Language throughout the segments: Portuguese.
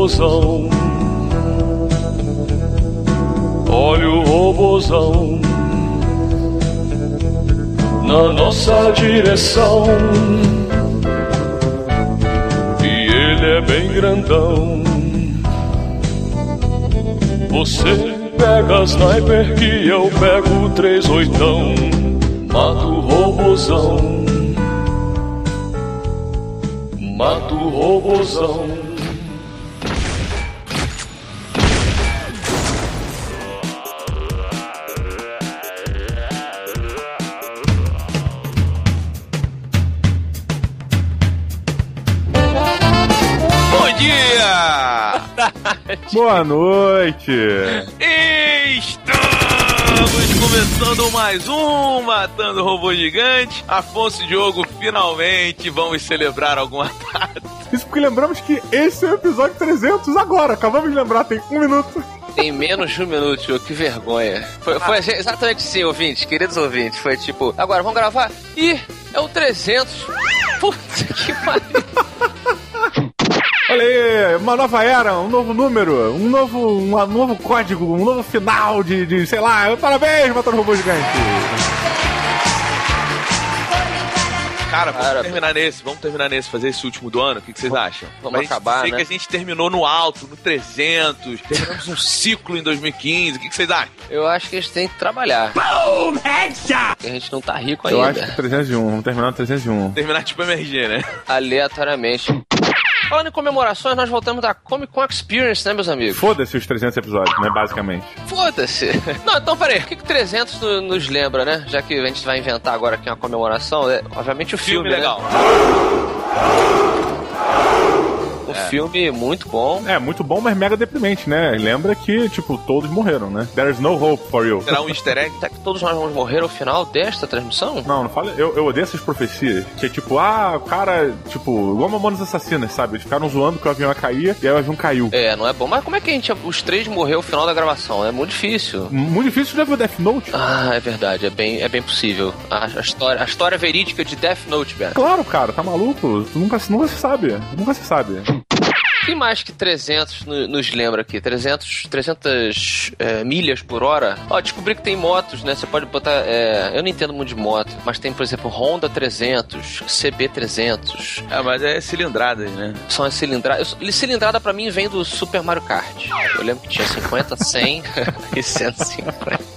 robozão. Olha o robozão na nossa direção. E ele é bem grandão. Você pega sniper que eu pego três oitão. Mato o robozão. Mato o robozão. Boa noite! Estamos começando mais um Matando Robô Gigante. Afonso e Diogo finalmente vamos celebrar alguma data. Isso porque lembramos que esse é o episódio 300 agora. Acabamos de lembrar, tem um minuto. Tem menos de um minuto, Diogo, que vergonha. Foi, foi exatamente assim, ouvintes, queridos ouvintes. Foi tipo, agora vamos gravar? Ih, é o 300. Puta que pariu. Uma nova era, um novo número, um novo, um novo código, um novo final de, de sei lá. Parabéns, Matando Robô Gigante! Cara, vamos Cara, terminar nesse, vamos terminar nesse, fazer esse último do ano, o que, que vocês acham? Vamos acabar, sei né? que a gente terminou no alto, no 300, terminamos um ciclo em 2015, o que, que vocês acham? Eu acho que a gente tem que trabalhar. Boom, headshot! Porque a gente não tá rico ainda. Eu acho que 301, vamos terminar no 301. Terminar tipo MRG, né? Aleatoriamente. Falando em comemorações, nós voltamos da Comic Con Experience, né, meus amigos? Foda-se os 300 episódios, né, basicamente. Foda-se. Não, então peraí, o que, que 300 nos lembra, né? Já que a gente vai inventar agora aqui uma comemoração, é, obviamente o filme, filme legal. Né? Um é. filme muito bom. É, muito bom, mas mega deprimente, né? Lembra que, tipo, todos morreram, né? There's no hope for you. Será um easter egg? Será que todos nós vamos morrer ao final desta transmissão? Não, não fala. Eu, eu odeio essas profecias. Que é tipo, ah, o cara, tipo, igual Mamonas Assassinas, sabe? Eles ficaram zoando que o avião ia cair e aí o avião caiu. É, não é bom. Mas como é que a gente, os três morreram ao final da gravação? É muito difícil. Muito difícil já viu Death Note? Ah, é verdade. É bem, é bem possível. A, a história, a história verídica de Death Note, velho. Claro, cara, tá maluco? Nunca, nunca se sabe. Nunca se sabe que mais que 300 nos lembra aqui? 300, 300 é, milhas por hora? Ó, descobri que tem motos, né? Você pode botar. É, eu não entendo muito de moto, mas tem, por exemplo, Honda 300, CB 300. É, mas é cilindradas, né? São as cilindradas. Cilindrada pra mim vem do Super Mario Kart. Eu lembro que tinha 50, 100 e 150.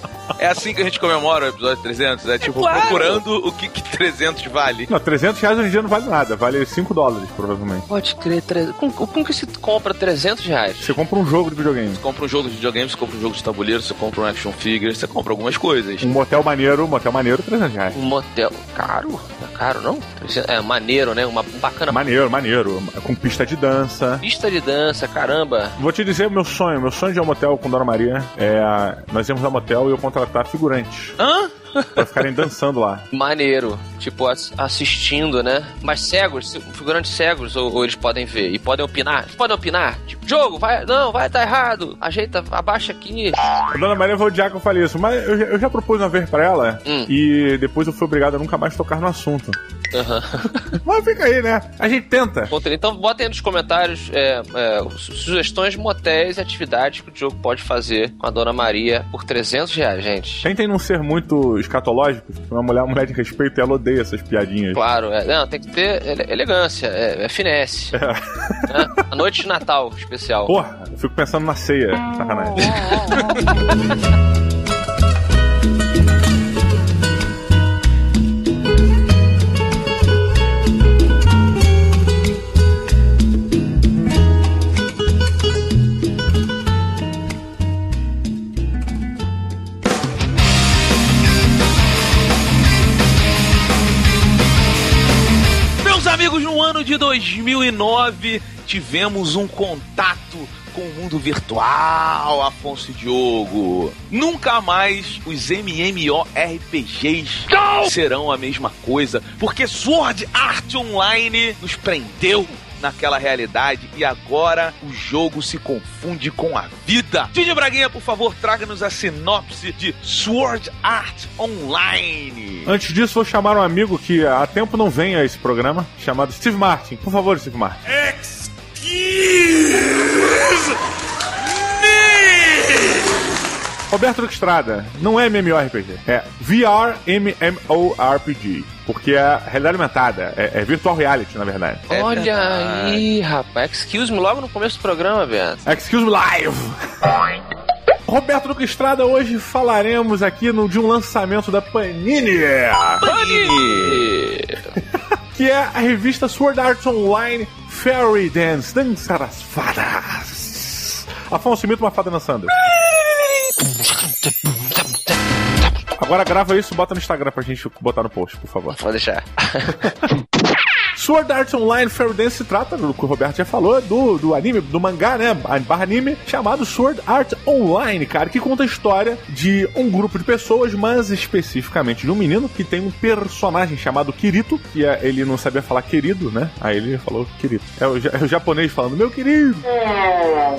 É assim que a gente comemora o episódio 300? É tipo, claro. procurando o que, que 300 vale. Não, 300 reais hoje em dia não vale nada. Vale 5 dólares, provavelmente. Pode crer. Tre... Com, com que se compra 300 reais? Você compra um jogo de videogame. Você compra um jogo de videogame, você compra um jogo de tabuleiro, você compra um action figure, você compra algumas coisas. Um motel maneiro, um motel maneiro, 300 reais. Um motel caro? É caro, não? É maneiro, né? Uma bacana. Maneiro, maneiro. Com pista de dança. Pista de dança, caramba. Vou te dizer meu sonho. Meu sonho de ir ao motel com Dona Maria é... Nós íamos ao motel e eu contratar figurante. Hã? Pra ficarem dançando lá. Maneiro. Tipo, assistindo, né? Mas cegos, figurantes cegos, ou, ou, eles podem ver e podem opinar. Eles podem opinar. Tipo, jogo, vai, não, vai tá errado. Ajeita, abaixa aqui. A dona Maria vai odiar que eu falei isso, mas eu, eu já propus uma vez pra ela hum. e depois eu fui obrigado a nunca mais tocar no assunto. Uhum. Mas fica aí, né? A gente tenta. Então botem aí nos comentários é, é, sugestões de motéis e atividades que o Diogo pode fazer com a Dona Maria por 300 reais, gente. Tentem não ser muito escatológico. Uma mulher, uma mulher de respeito, ela odeia essas piadinhas. Claro, é, não, tem que ter elegância, é, é finesse. É. Né? A noite de Natal especial. Porra, eu fico pensando na ceia. Sacanagem. tivemos um contato com o mundo virtual, Afonso e Diogo. Nunca mais os MMORPGs Não! serão a mesma coisa, porque Sword Art Online nos prendeu naquela realidade e agora o jogo se confunde com a vida. Didi Braguinha, por favor, traga-nos a sinopse de Sword Art Online. Antes disso, vou chamar um amigo que há tempo não vem a esse programa, chamado Steve Martin. Por favor, Steve Martin. Roberto Estrada, não é MMORPG, é VR MMORPG. Porque é realidade aumentada, é, é virtual reality, na verdade. Olha é aí, rapaz. Excuse me logo no começo do programa, Beto. Excuse me live! Roberto Duque Estrada, hoje falaremos aqui no, de um lançamento da Panini. Panini! que é a revista Sword Art Online Fairy Dance, Dança das Fadas. Afonso, imita uma fada dançando. Agora grava isso e bota no Instagram pra gente botar no post, por favor. Pode deixar. Sword Art Online Fairy Dance se trata, do que o Roberto já falou, do, do anime, do mangá, né? Barra anime, chamado Sword Art Online, cara, que conta a história de um grupo de pessoas, mas especificamente de um menino que tem um personagem chamado Kirito, que é, ele não sabia falar querido, né? Aí ele falou Kirito. É o, é o japonês falando, meu querido.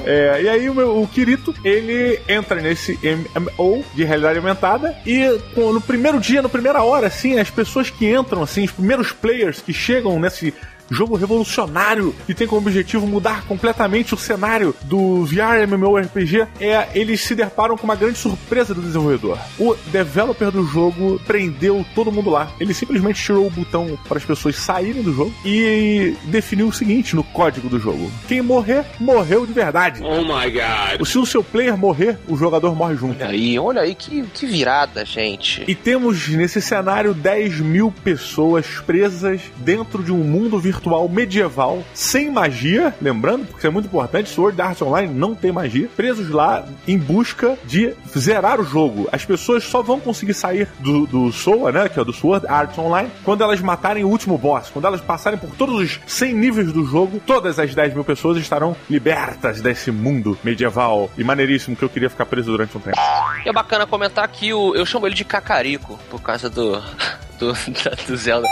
É, e aí o, meu, o Kirito, ele entra nesse MMO de realidade aumentada e no primeiro dia, na primeira hora, assim, as pessoas que entram, assim, os primeiros players que chegam nessa esse jogo revolucionário que tem como objetivo mudar completamente o cenário do VR MMORPG, é, eles se deparam com uma grande surpresa do desenvolvedor. O developer do jogo prendeu todo mundo lá. Ele simplesmente tirou o botão para as pessoas saírem do jogo e definiu o seguinte no código do jogo: quem morrer, morreu de verdade. Oh my god. Se o seu player morrer, o jogador morre junto. Olha aí, olha aí que, que virada, gente. E temos nesse cenário 10 mil pessoas presas dentro de um mundo virtual virtual medieval, sem magia, lembrando, porque é muito importante, Sword Art Online não tem magia, presos lá em busca de zerar o jogo. As pessoas só vão conseguir sair do, do SOA, né, que é do Sword Art Online, quando elas matarem o último boss, quando elas passarem por todos os 100 níveis do jogo, todas as 10 mil pessoas estarão libertas desse mundo medieval e maneiríssimo que eu queria ficar preso durante um tempo. E é bacana comentar que o, eu chamo ele de Cacarico, por causa do, do, do Zelda.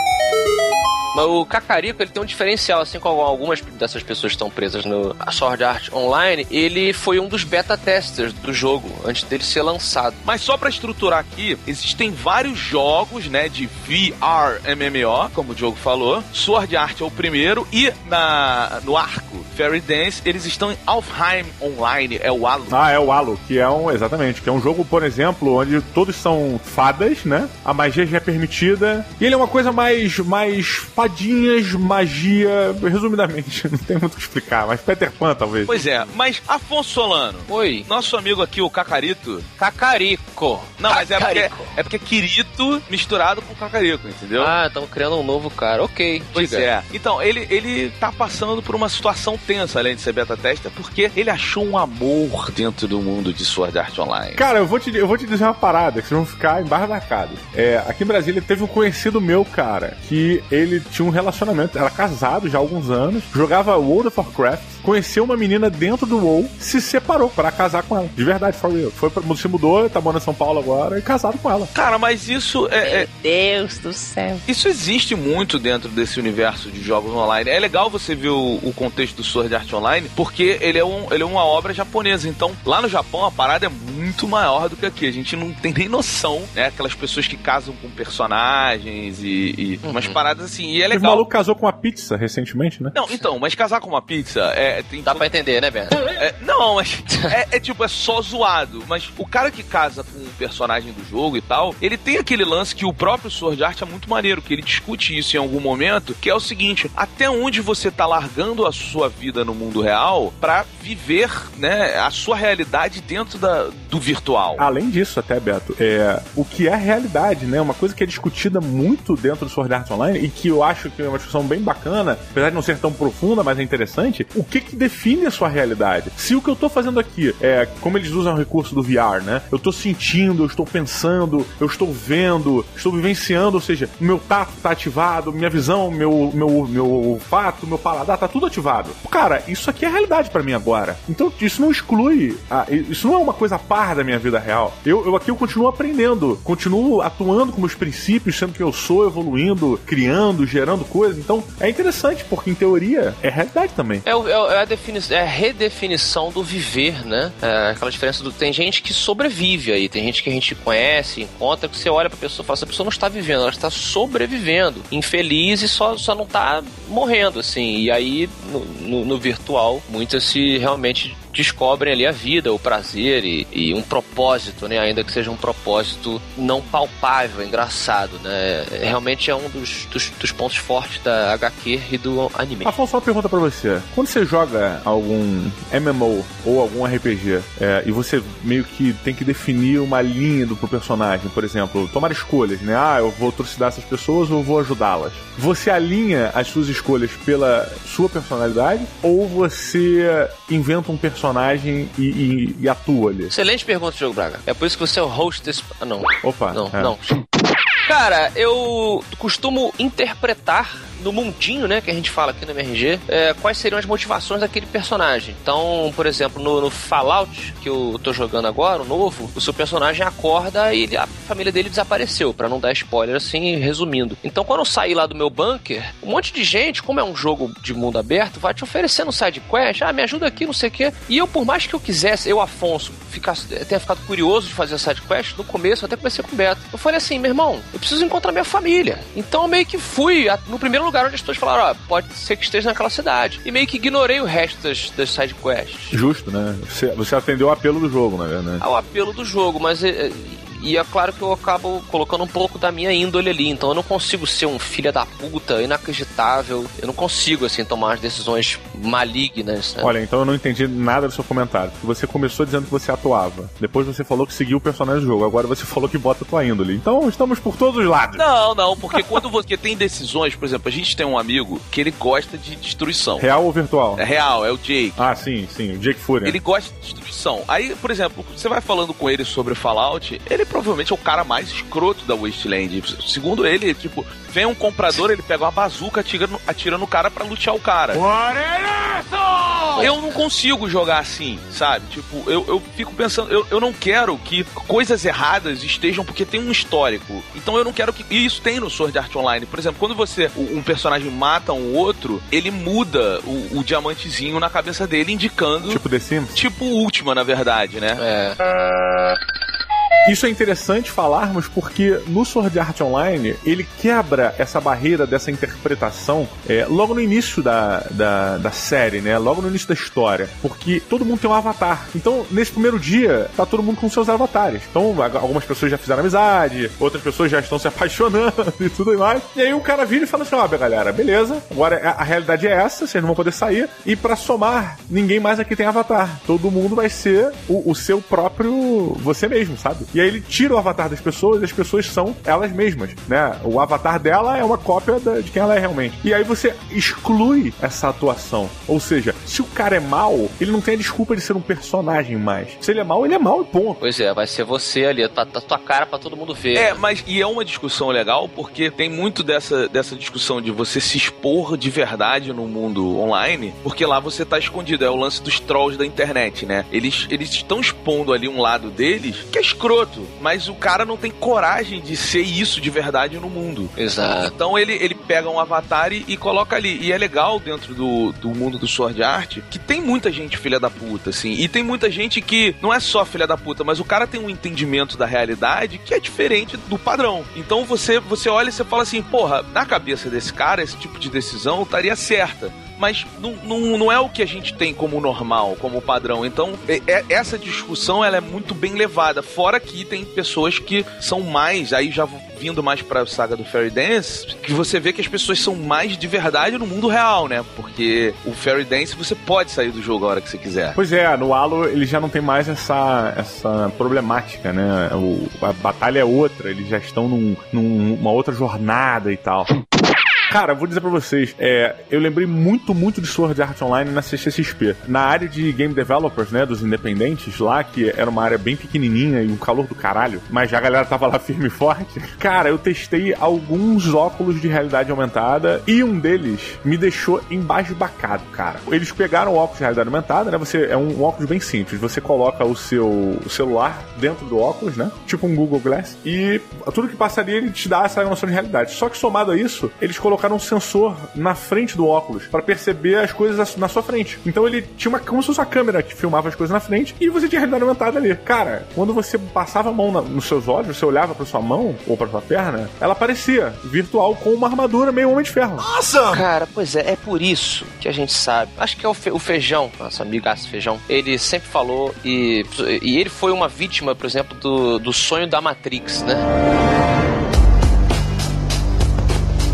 Mas o Cacarico, ele tem um diferencial, assim como algumas dessas pessoas estão presas no Sword Art Online, ele foi um dos beta testers do jogo antes dele ser lançado. Mas só para estruturar aqui, existem vários jogos, né, de VR MMO, como o Diogo falou. Sword Art é o primeiro e na no arco Fairy Dance, eles estão em Alfheim Online, é o Halo. Ah, é o Halo, que é um, exatamente, que é um jogo, por exemplo, onde todos são fadas, né? A magia já é permitida. E ele é uma coisa mais mais fadinhas, magia, resumidamente, não tem muito o que explicar, mas Peter Pan, talvez. Pois é, mas Afonso Solano. Oi. Nosso amigo aqui, o Cacarito. Cacarico. Não, mas é porque, é porque é Quirito misturado com Cacarico, entendeu? Ah, estamos criando um novo cara. Ok. Pois diga. é. Então, ele, ele tá passando por uma situação tensa, além de ser beta testa, porque ele achou um amor dentro do mundo de Sword Art Online. Cara, eu vou te, eu vou te dizer uma parada, que vocês vão ficar embasbacados. É, aqui em Brasília teve um conhecido meu, cara, que ele tinha um relacionamento, era casado já há alguns anos, jogava World of Warcraft, conheceu uma menina dentro do WoW, se separou para casar com ela. De verdade, for real. Foi pra, se mudou, tá morando em São Paulo agora e casado com ela. Cara, mas isso é, é... Deus do céu. Isso existe muito dentro desse universo de jogos online. É legal você ver o, o contexto do Sword Art Online, porque ele é, um, ele é uma obra japonesa. Então, lá no Japão, a parada é muito maior do que aqui. A gente não tem nem noção, né? Aquelas pessoas que casam com personagens e, e uhum. umas paradas assim. E é legal. O maluco casou com uma pizza recentemente, né? Não, então, mas casar com uma pizza é, tem Dá pra entender, né, Beto? É, não, mas é, é, tipo, é só zoado. Mas o cara que casa com um personagem do jogo e tal, ele tem aquele lance que o próprio Sword Art é muito maneiro, que ele discute isso em algum momento, que é o seguinte: até onde você tá largando a sua vida no mundo real para viver, né, a sua realidade dentro da, do virtual. Além disso, até, Beto, é, o que é realidade, né? Uma coisa que é discutida muito dentro do Sword Art Online e que eu acho que é uma discussão bem bacana, apesar de não ser tão profunda, mas é interessante, o que que define a sua realidade? Se o que eu tô fazendo aqui é, como eles usam o recurso do VR, né? Eu tô sentindo, eu estou pensando, eu estou vendo, estou vivenciando, ou seja, meu tato tá ativado, minha visão, meu, meu, meu olfato, meu paladar, tá tudo ativado. Cara, isso aqui é realidade para mim agora. Então isso não exclui, a, isso não é uma coisa par da minha vida real. Eu, eu aqui eu continuo aprendendo, continuo atuando com meus princípios, sendo que eu sou evoluindo, criando, gerando coisas. Então é interessante, porque em teoria é realidade também. É é, é a, defini é a redefinição do viver, né? É aquela diferença do. Tem gente que sobrevive aí, tem gente que a gente conhece, encontra, que você olha pra pessoa e fala: essa pessoa não está vivendo, ela está sobrevivendo, infeliz e só, só não está morrendo, assim. E aí, no, no, no virtual, muitas se realmente descobrem ali a vida, o prazer e, e, um propósito, né? Ainda que seja um propósito não palpável, engraçado, né? Realmente é um dos, dos, dos pontos fortes da HQ e do anime. Afonso, uma pergunta pra você. Quando você joga algum MMO ou algum RPG é, e você meio que tem que definir uma linha do pro personagem, por exemplo, tomar escolhas, né? Ah, eu vou trucidar essas pessoas ou vou ajudá-las. Você alinha as suas escolhas pela sua personalidade ou você inventa um personagem personagem e, e, e atua ali? Excelente pergunta, Diogo Braga. É por isso que você é o host desse. Ah, não. Opa. Não, é. não. Cara, eu costumo interpretar no mundinho, né, que a gente fala aqui no MRG, é, quais seriam as motivações daquele personagem. Então, por exemplo, no, no, Fallout, que eu tô jogando agora, o novo, o seu personagem acorda e ele, a família dele desapareceu, para não dar spoiler assim, resumindo. Então, quando eu sair lá do meu bunker, um monte de gente, como é um jogo de mundo aberto, vai te oferecendo side quest, ah, me ajuda aqui, não sei o quê. E eu, por mais que eu quisesse, eu, Afonso, ficasse, tenha ficado curioso de fazer a side quest, no começo eu até comecei com o Beto. Eu falei assim, meu irmão, eu preciso encontrar minha família. Então, eu meio que fui no primeiro lugar onde as pessoas falaram, ó, pode ser que esteja naquela cidade. E meio que ignorei o resto das, das side quests. Justo, né? Você, você atendeu o apelo do jogo, na verdade. Ao apelo do jogo, mas é, e é claro que eu acabo colocando um pouco da minha índole ali. Então eu não consigo ser um filho da puta inacreditável. Eu não consigo, assim, tomar as decisões malignas. Né? Olha, então eu não entendi nada do seu comentário. Você começou dizendo que você atuava. Depois você falou que seguiu o personagem do jogo. Agora você falou que bota a tua índole. Então estamos por todos os lados. Não, não, porque quando você tem decisões, por exemplo, a gente tem um amigo que ele gosta de destruição. Real ou virtual? É real, é o Jake. Ah, sim, sim, o Jake Fury. Ele gosta de destruição. Aí, por exemplo, você vai falando com ele sobre Fallout, ele provavelmente é o cara mais escroto da Wasteland. Segundo ele, tipo, vem um comprador, ele pega uma bazuca, atira no, atira no cara para lutear o cara. Eu não consigo jogar assim, sabe? Tipo, eu, eu fico pensando, eu, eu não quero que coisas erradas estejam porque tem um histórico. Então eu não quero que. E isso tem no Sword Art Online. Por exemplo, quando você, um personagem mata um outro, ele muda o, o diamantezinho na cabeça dele, indicando. Tipo The Sims? Tipo Última, na verdade, né? É. Isso é interessante falarmos porque no Sword Art Online ele quebra essa barreira dessa interpretação é, logo no início da, da, da, série, né? Logo no início da história. Porque todo mundo tem um avatar. Então, nesse primeiro dia, tá todo mundo com seus avatares. Então, algumas pessoas já fizeram amizade, outras pessoas já estão se apaixonando e tudo mais. E aí o cara vira e fala assim: ó, galera, beleza, agora a, a realidade é essa, vocês não vão poder sair. E para somar, ninguém mais aqui tem avatar. Todo mundo vai ser o, o seu próprio você mesmo, sabe? E aí ele tira o avatar das pessoas e as pessoas são elas mesmas, né? O avatar dela é uma cópia de quem ela é realmente. E aí você exclui essa atuação. Ou seja, se o cara é mal, ele não tem a desculpa de ser um personagem mais. Se ele é mal, ele é mal e ponto. Pois é, vai ser você ali, tá, tá tua cara para todo mundo ver. É, mas e é uma discussão legal porque tem muito dessa, dessa discussão de você se expor de verdade no mundo online, porque lá você tá escondido. É o lance dos trolls da internet, né? Eles eles estão expondo ali um lado deles que é escroto mas o cara não tem coragem de ser isso de verdade no mundo. Exato. Então ele, ele pega um avatar e, e coloca ali. E é legal dentro do, do mundo do Sword Art que tem muita gente filha da puta, assim. E tem muita gente que não é só filha da puta, mas o cara tem um entendimento da realidade que é diferente do padrão. Então você, você olha e você fala assim, porra, na cabeça desse cara, esse tipo de decisão estaria certa mas não, não, não é o que a gente tem como normal, como padrão. Então, é, é, essa discussão ela é muito bem levada. Fora que tem pessoas que são mais, aí já vindo mais pra saga do Fairy Dance, que você vê que as pessoas são mais de verdade no mundo real, né? Porque o Fairy Dance você pode sair do jogo a hora que você quiser. Pois é, no Halo ele já não tem mais essa, essa problemática, né? O, a batalha é outra, eles já estão num, numa outra jornada e tal. Cara, vou dizer pra vocês, é, eu lembrei muito, muito de Sword Art Online na CCXP. Na área de game developers, né, dos independentes lá, que era uma área bem pequenininha e um calor do caralho, mas já a galera tava lá firme e forte. Cara, eu testei alguns óculos de realidade aumentada e um deles me deixou embasbacado, cara. Eles pegaram o óculos de realidade aumentada, né, você é um, um óculos bem simples. Você coloca o seu celular dentro do óculos, né, tipo um Google Glass, e tudo que passaria ele te dá essa noção de realidade. Só que somado a isso, eles colocaram colocaram um sensor na frente do óculos para perceber as coisas na sua frente. Então ele tinha uma, como se fosse uma câmera que filmava as coisas na frente e você tinha realidade aumentada ali. Cara, quando você passava a mão na, nos seus olhos, você olhava para sua mão ou para sua perna, ela parecia virtual com uma armadura meio homem de ferro. Nossa! Cara, pois é, é por isso que a gente sabe. Acho que é o, fe, o feijão, nosso amigaço feijão. Ele sempre falou e, e ele foi uma vítima, por exemplo, do, do sonho da Matrix, né?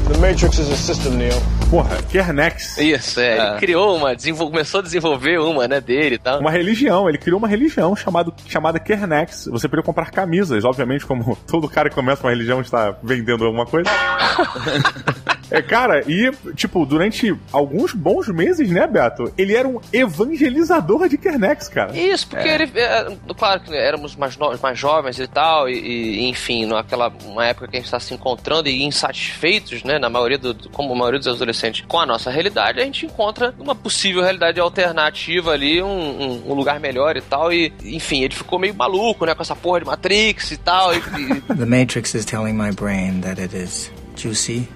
The Matrix is a system, Neo. Porra, Kernex. Isso, é. Ele é. criou uma, começou a desenvolver uma, né, dele e tal. Uma religião, ele criou uma religião chamado, chamada Kernex. Você poderia comprar camisas, obviamente, como todo cara que começa uma religião está vendendo alguma coisa. É, cara, e, tipo, durante alguns bons meses, né, Beto? Ele era um evangelizador de Kernex, cara. Isso, porque é. ele. É, claro que éramos mais, no, mais jovens e tal, e, e, enfim, naquela uma época que a gente está se encontrando e insatisfeitos, né, na maioria do. como a maioria dos adolescentes, com a nossa realidade, a gente encontra uma possível realidade alternativa ali, um, um, um lugar melhor e tal, e, enfim, ele ficou meio maluco, né, com essa porra de Matrix e tal. E, The Matrix is telling my brain that it is juicy.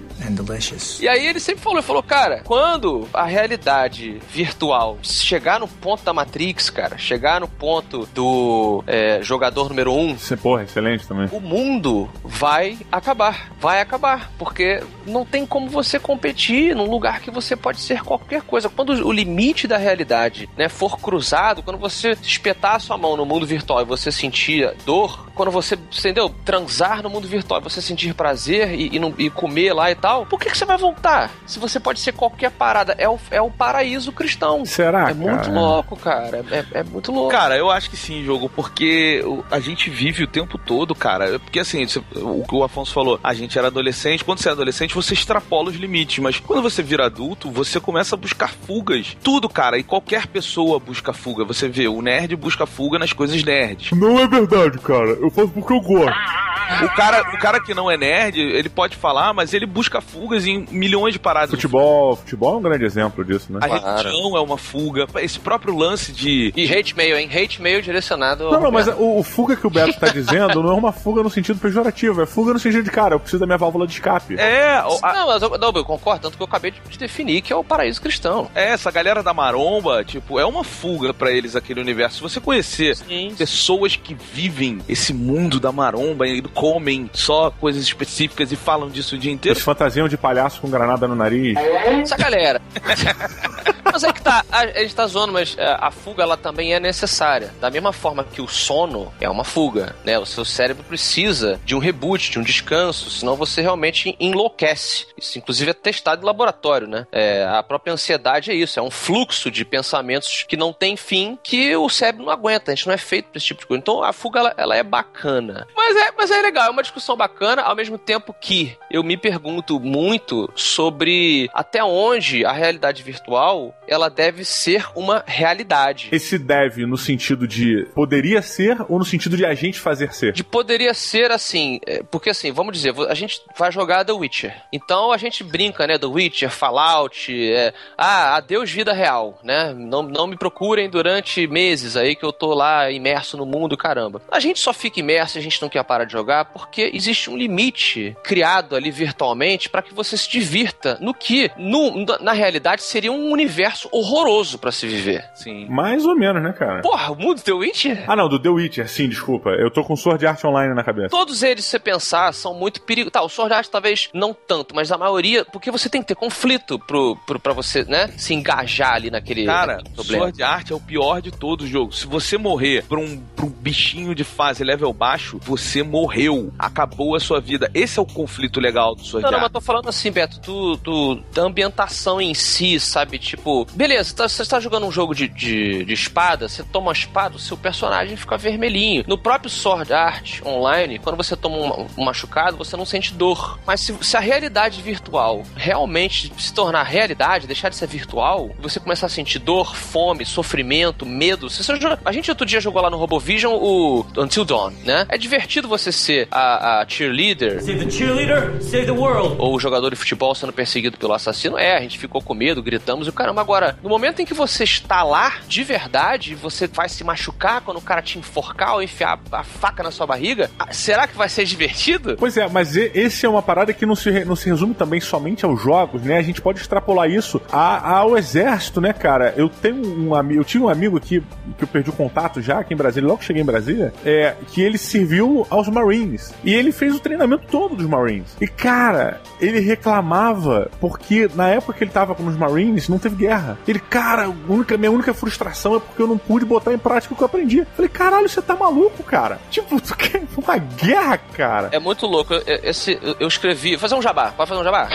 E aí ele sempre falou, ele falou, cara, quando a realidade virtual chegar no ponto da Matrix, cara, chegar no ponto do é, jogador número um, Isso é, porra, excelente também. O mundo vai acabar, vai acabar, porque não tem como você competir num lugar que você pode ser qualquer coisa. Quando o limite da realidade, né, for cruzado, quando você espetar a sua mão no mundo virtual e você sentir dor, quando você, entendeu, transar no mundo virtual e você sentir prazer e, e, e comer lá e tal, por que, que você vai voltar? Se você pode ser qualquer parada, é o, é o paraíso cristão. Será? É muito louco, cara. É, é muito louco. Cara, eu acho que sim, jogo, porque a gente vive o tempo todo, cara. Porque assim, o que o Afonso falou, a gente era adolescente. Quando você é adolescente, você extrapola os limites. Mas quando você vira adulto, você começa a buscar fugas. Tudo, cara. E qualquer pessoa busca fuga. Você vê, o nerd busca fuga nas coisas nerds. Não é verdade, cara. Eu faço porque eu gosto. O cara, o cara que não é nerd, ele pode falar, mas ele busca fugas em milhões de paradas. Futebol, futebol é um grande exemplo disso, né? A claro. religião é uma fuga. Esse próprio lance de. E hate mail, hein? Hate mail direcionado. Não, não, mas o, o, fuga que o Beto tá dizendo não é uma fuga no sentido pejorativo, é fuga no sentido de, cara, eu preciso da minha válvula de escape. É, o, a... Não, mas eu, não, eu concordo, tanto que eu acabei de definir que é o paraíso cristão. É, essa galera da maromba, tipo, é uma fuga para eles aquele universo. Se você conhecer Sim. pessoas que vivem esse mundo da maromba e comem só coisas específicas e falam disso o dia inteiro. Fantasiam de palhaço com granada no nariz. Essa galera. mas é que tá, a, a gente tá zoando, mas a, é, a, fuga ela também é necessária. Da mesma forma que o sono é uma fuga, né? O seu cérebro precisa de um reboot, de um descanso, senão você realmente enlouquece. Isso, inclusive, é testado em laboratório, né? É, a própria ansiedade é isso, é um fluxo de pensamentos que não tem fim, que o cérebro não aguenta. A gente não é feito pra esse tipo de coisa. Então a fuga ela, ela é bacana. Mas é, mas é legal, é uma discussão bacana, ao mesmo tempo que eu me pergunto muito sobre até onde a realidade virtual ela deve ser uma realidade. Esse deve no sentido de poderia ser ou no sentido de a gente fazer ser? De poderia ser assim, é, porque assim, vamos dizer, a gente vai jogar The Witcher. Então a gente brinca, né, The Witcher, Fallout, é, ah, adeus vida real, né? Não, não me procurem durante meses aí que eu tô lá imerso no mundo, caramba. A gente só fica imerso, a gente não quer parar de jogar porque existe um limite criado ali virtualmente para que você se divirta no que, no, na realidade, seria um universo horroroso para se viver. Sim. Mais ou menos, né, cara? Porra, o mundo do The Witcher? Ah, não, do The Witcher, sim, desculpa. Eu tô com Sword Art Online na cabeça. Todos eles, se você pensar, são muito perigosos. Tá, o Sword Art talvez não tanto, mas a maioria, porque você tem que ter conflito pro, pro, pra você, né, se engajar ali naquele, cara, naquele problema. Sword Art é o pior de todo o jogo. Se você morrer pra um, pra um bichinho de fase level baixo, você morreu. Acabou a sua vida. Esse é o conflito legal do Sword não, Art. Tô falando assim, Beto, do, do, da ambientação em si, sabe? Tipo, beleza, tá, você está jogando um jogo de, de, de espada, você toma uma espada, o seu personagem fica vermelhinho. No próprio Sword Art Online, quando você toma um, um machucado, você não sente dor. Mas se, se, a realidade virtual realmente se tornar realidade, deixar de ser virtual, você começar a sentir dor, fome, sofrimento, medo. Você, a gente outro dia jogou lá no RoboVision o Until Dawn, né? É divertido você ser a, a cheerleader. The cheerleader, save the world. Ou o jogador de futebol sendo perseguido pelo assassino. É, a gente ficou com medo, gritamos e o caramba. Agora, no momento em que você está lá, de verdade, você vai se machucar quando o cara te enforcar ou enfiar a faca na sua barriga, ah, será que vai ser divertido? Pois é, mas esse é uma parada que não se, não se resume também somente aos jogos, né? A gente pode extrapolar isso a- ao exército, né, cara? Eu tenho um amigo, eu tinha um amigo aqui que eu perdi o contato já aqui em Brasília, logo que cheguei em Brasília, é que ele serviu aos Marines. E ele fez o treinamento todo dos Marines. E cara, ele reclamava porque na época que ele tava com os Marines não teve guerra. Ele, cara, única, minha única frustração é porque eu não pude botar em prática o que eu aprendi. Eu falei, caralho, você tá maluco, cara? Tipo, tu quer uma guerra, cara? É muito louco. Eu- Esse, eu escrevi. Fazer um jabá. Pode fazer um jabá?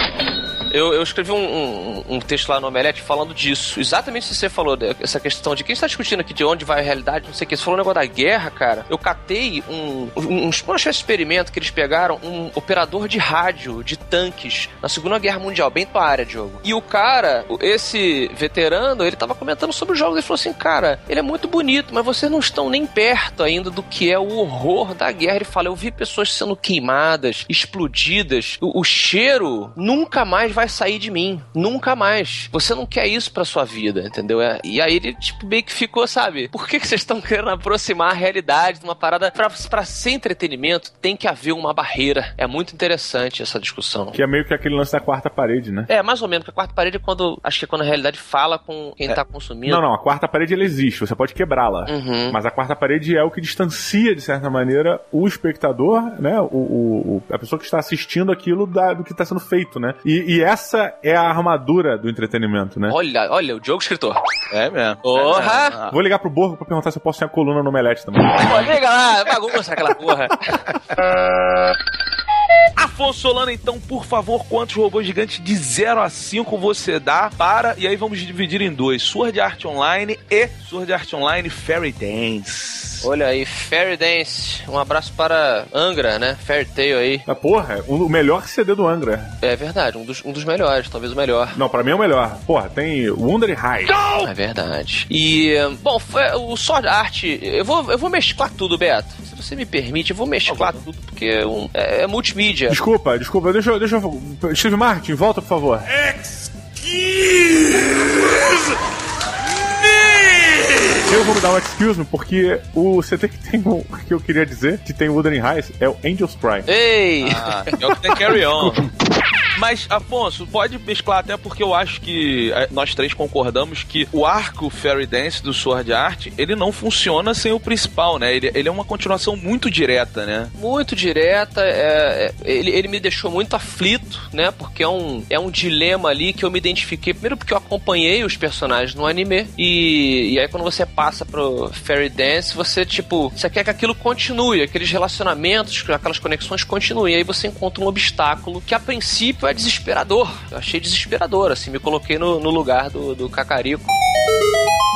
Eu, eu escrevi um, um- um texto lá no Omelete falando disso. Exatamente isso que você falou, essa questão de quem está discutindo aqui de onde vai a realidade, não sei o que. Você falou o negócio da guerra, cara. Eu catei um, um, um, uma espécie de experimento que eles pegaram um operador de rádio de tanques na Segunda Guerra Mundial, bem tua área, Diogo. E o cara, o- esse veterano, ele tava comentando sobre os jogos. Ele falou assim: cara, ele é muito bonito, mas vocês não estão nem perto ainda do que é o horror da guerra. Ele fala: eu vi pessoas sendo queimadas, explodidas. O, o cheiro nunca mais vai sair de mim. Nunca mais. Você não quer isso pra sua vida, entendeu? É- e aí ele, tipo, meio que ficou, sabe? Por que, que vocês estão querendo aproximar a realidade de uma parada? Pra, pra ser entretenimento, tem que haver uma barreira. É muito interessante essa discussão. Que é meio que aquele lance da quarta parede, né? É, mais ou menos, porque a quarta parede é quando. Acho que é quando a realidade fala com quem tá consumindo. Não, não, a quarta parede ela existe, você pode quebrá-la. Uhum. Mas a quarta parede é o que distancia, de certa maneira, o espectador, né? O, o- a pessoa que está assistindo aquilo da- do que está sendo feito, né? E, e essa é a armadura do entretenimento, né? Olha, olha, o Diogo escritor. É mesmo. Porra! Vou ligar pro Borgo pra perguntar se eu posso ter a coluna no Omelete também. Pô, liga lá, bagunça aquela porra. Afonso Solano, então, por favor, quantos robôs gigantes de 0 a 5 você dá para. E aí vamos dividir em dois: Sword Art Online e Sword Art Online Fairy Dance. Olha aí, Fairy Dance. Um abraço para Angra, né? Fairy Tail aí. Mas, porra, o o melhor CD do Angra. É verdade, um dos, um dos melhores, talvez o melhor. Não, pra mim é o melhor. Porra, tem Wonder High. É verdade. E, bom, foi- o Sword Art, eu vou, eu vou mesclar tudo, Beto. Se você me permite, eu vou mesclar tudo, porque é, um- é- é multimídia. Desculpa, desculpa, deixa, eu- deixa eu. Steve Martin, volta, por favor. Eu vou me dar um excuse me, porque o CT que tem o que eu queria dizer, que tem o Wuthering Heights, é o Angel's Cry. Ei! Ah, é o que tem Carry On. Mas, Afonso, pode mesclar até porque eu acho que eh, nós três concordamos que o arco Fairy Dance do Sword Art, ele não funciona sem o principal, né? Ele, ele é uma continuação muito direta, né? muito direta. é- é- ele, ele me deixou muito aflito, né? Porque é um, é um dilema ali que eu me identifiquei. Primeiro porque eu acompanhei os personagens no anime. E, e aí quando você passa pro Fairy Dance, você, tipo, você quer que aquilo continue, aqueles relacionamentos, aquelas conexões continuem. Aí você encontra um obstáculo que a princípio é desesperador. Eu achei desesperador, assim, me coloquei no, no lugar do, do Cacarico.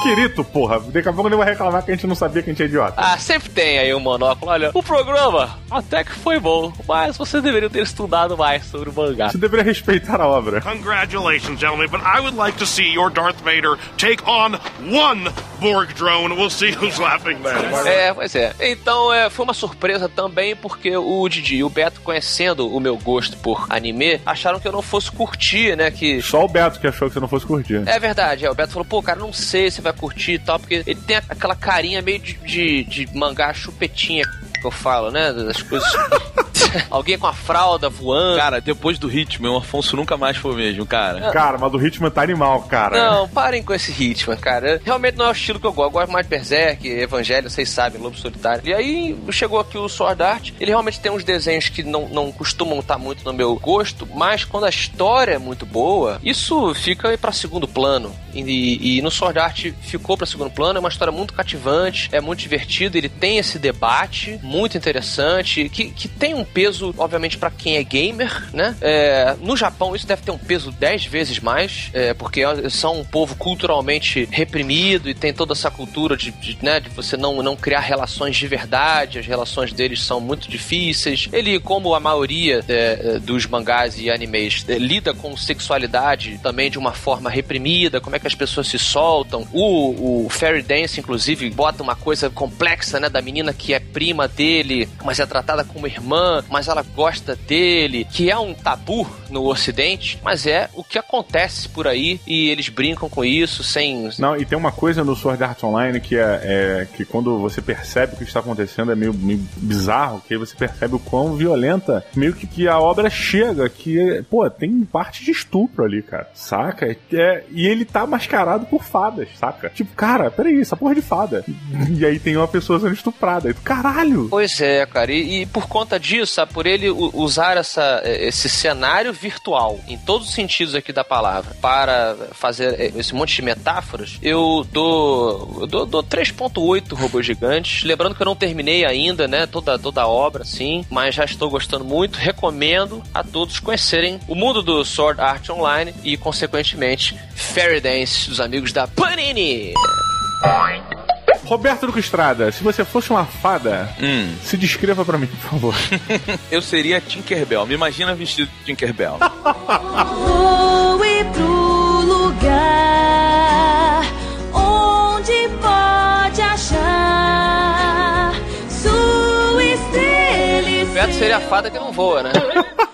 Querido, porra, daqui a pouco ele vai reclamar que a gente não sabia que a gente é idiota. Ah, sempre tem aí um monóculo. Olha, o programa até que foi bom, mas você deveria ter estudado mais sobre o mangá. Você deveria respeitar a obra. Congratulations, gentlemen, but I would like to see your Darth Vader take on one Borg drone. We'll see who's laughing then. É, pois é. Então é, foi uma surpresa também, porque o Didi e o Beto, conhecendo o meu gosto por anime, acharam que eu não fosse curtir, né? Que. Só o Beto que achou que você não fosse curtir. É verdade, é. O Beto falou, pô, cara, não sei se vai curtir e tal, porque ele tem aquela carinha meio de, de, de mangá chupetinha que eu falo, né? Das coisas. Alguém com a fralda voando. Cara, depois do Hitman, o Afonso nunca mais foi o mesmo, cara. Cara, mas do Hitman tá animal, cara. Não, parem com esse ritmo, cara. Realmente não é o estilo que eu gosto. Eu gosto mais de Berserk, Evangelho, vocês sabem, Lobo Solitário. E aí chegou aqui o Sword Art. Ele realmente tem uns desenhos que não, não costumam estar muito no meu gosto, mas quando a história é muito boa, isso fica para segundo plano. E, e no Sword Art ficou para segundo plano. É uma história muito cativante, é muito divertido. Ele tem esse debate muito interessante, que, que tem um peso, obviamente, para quem é gamer, né? É, no Japão isso deve ter um peso 10 vezes mais, é, porque são um povo culturalmente reprimido e tem toda essa cultura de, de, né, de você não, não criar relações de verdade, as relações deles são muito difíceis. Ele, como a maioria é, dos mangás e animes, é, lida com sexualidade também de uma forma reprimida, como é que as pessoas se soltam. O, o Fairy Dance, inclusive, bota uma coisa complexa, né, da menina que é prima dele, mas é tratada como irmã, mas ela gosta dele, que é um tabu no ocidente, mas é o que acontece por aí e eles brincam com isso sem... Não, e tem uma coisa no Sword Art Online que é, é que quando você percebe o que está acontecendo é meio, meio bizarro, que aí você percebe o quão violenta meio que, que a obra chega, que, pô, tem parte de estupro ali, cara, saca? É, e ele tá mascarado por fadas, saca? Tipo, cara, peraí, essa porra de fada. E aí tem uma pessoa sendo estuprada. E caralho! Pois é, cara, e, e, por conta disso, sabe, por ele usar essa, esse cenário virtual, em todos os sentidos aqui da palavra, para fazer esse monte de metáforas, eu dou, eu dou, dou 3.8 robôs gigantes. Lembrando que eu não terminei ainda, né, toda, toda a obra, assim, mas já estou gostando muito. Recomendo a todos conhecerem o mundo do Sword Art Online e, consequentemente, Fairy Dance dos amigos da Panini. Roberto Luco Estrada, se você fosse uma fada, Hum. se descreva pra mim, por favor. Eu seria Tinkerbell. Me imagina vestido de Tinkerbell. Voe pro lugar onde pode achar seria a fada que não voa, né?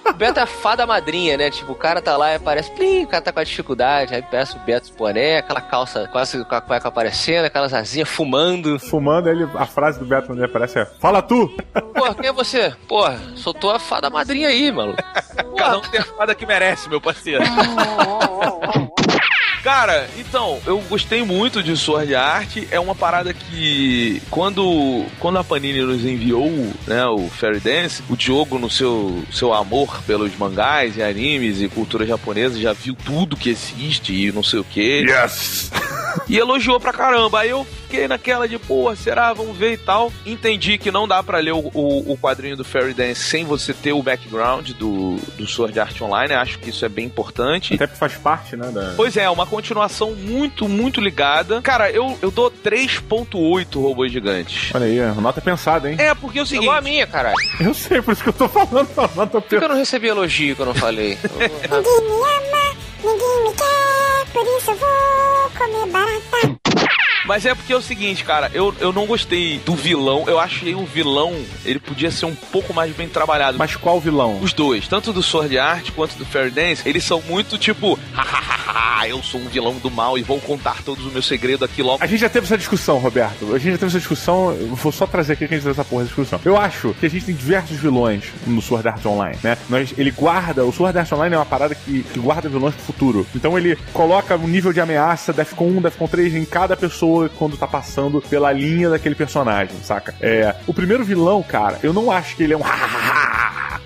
O Beto é a fada madrinha, né? Tipo, o cara tá lá e aparece, plim, o cara tá com a dificuldade, aí peça o Beto boné, aquela calça quase com a cueca aparecendo, aquelas asinhas fumando. Fumando, ele, a frase do Beto onde aparece é: Fala tu! Pô, quem é você? Pô, soltou a fada madrinha aí, maluco. Cada um tem a fada que merece, meu parceiro. Cara, então, eu gostei muito de Sword Art. É uma parada que, quando, quando a Panini nos enviou né, o Fairy Dance, o Diogo, no seu, seu amor pelos mangás e animes e cultura japonesa, já viu tudo que existe e não sei o que. Yes! E elogiou pra caramba. Aí eu fiquei naquela de, pô, será? Vamos ver e tal. Entendi que não dá pra ler o, o, o quadrinho do Fairy Dance sem você ter o background do, do Sword Art Online. Acho que isso é bem importante. Até porque faz parte, né? Da... Pois é, uma continuação muito, muito ligada. Cara, eu, eu dou 3.8 robôs gigantes. Olha aí, nota pensada, hein? É, porque é o seguinte... Igual a minha, caralho. Eu sei, por isso que eu tô falando, a nota Por que eu não recebi elogio que eu não falei? Ninguém me ama, ninguém me quer, por isso eu vou comer barata. Mas é porque é o seguinte, cara, eu, eu não gostei do vilão. Eu achei o vilão, ele podia ser um pouco mais bem trabalhado. Mas qual vilão? Os dois, tanto do Sword Art quanto do Fairy Dance, eles são muito tipo, hahaha, eu sou um vilão do mal e vou contar todos os meus segredos aqui logo. A gente já teve essa discussão, Roberto. A gente já teve essa discussão. Eu vou só trazer aqui que a gente teve essa porra de discussão. Eu acho que a gente tem diversos vilões no Sword Art Online, né? Nós, ele guarda. O Sword Art Online é uma parada que, que guarda vilões pro futuro. Então ele coloca um nível de ameaça, Defcon 1, Defcon 3 em cada pessoa quando tá passando pela linha daquele personagem, saca? É. O primeiro vilão, cara, eu não acho que ele é um.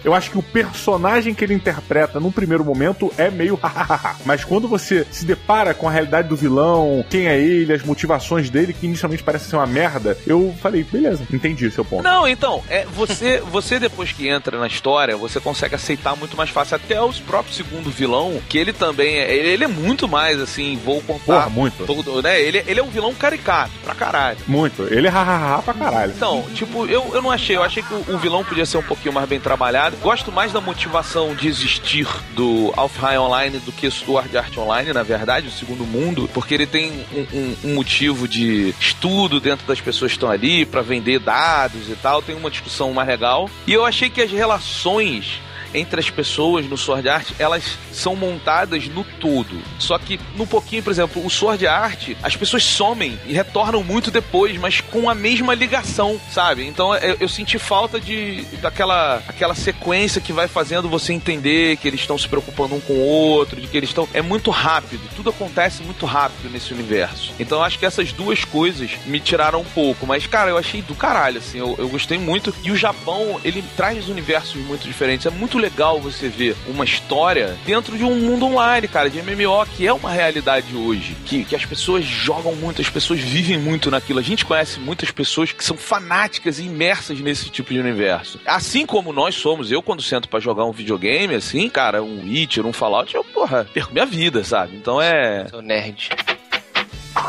Eu acho que o personagem que ele interpreta num primeiro momento é meio hahaha. Mas quando você se depara com a realidade do vilão, quem é ele, as motivações dele, que inicialmente parece ser uma merda, eu falei, beleza, entendi seu ponto. Não, então, é você, você depois que entra na história, você consegue aceitar muito mais fácil até os próprios segundo vilão, que ele também é, ele, ele é muito mais assim, vou contar Porra, muito. todo, né? Ele, ele é um vilão caricato pra caralho. Muito. Ele é hahaha pra caralho. Então, tipo, eu, eu não achei. Eu achei que o, o vilão podia ser um pouquinho mais bem trabalhado. Gosto mais da motivação de existir do Alfheim Online do que Sword Art Online, na verdade, o segundo mundo, porque ele tem um, um- um motivo de estudo dentro das pessoas que estão ali pra vender dados e tal. Tem uma discussão mais legal. E eu achei que as relações entre as pessoas no Sword Art, elas são montadas no todo. Só que no pouquinho, por exemplo, o Sword Art, as pessoas somem e retornam muito depois, mas com a mesma ligação, sabe? Então eu, eu senti falta de daquela aquela sequência que vai fazendo você entender que eles estão se preocupando um com o outro, de que eles estão é muito rápido, tudo acontece muito rápido nesse universo. Então eu acho que essas duas coisas me tiraram um pouco, mas cara, eu achei do caralho assim, eu, eu gostei muito e o Japão, ele traz universos muito diferentes. É muito legal você ver uma história dentro de um mundo online, cara, de MMO, que é uma realidade hoje. Que, que as pessoas jogam muito, as pessoas vivem muito naquilo. A gente conhece muitas pessoas que são fanáticas e imersas nesse tipo de universo. Assim como nós somos, eu quando sento para jogar um videogame, assim, cara, um Witcher, um Fallout, eu, porra, perco minha vida, sabe? Então é. Sou nerd.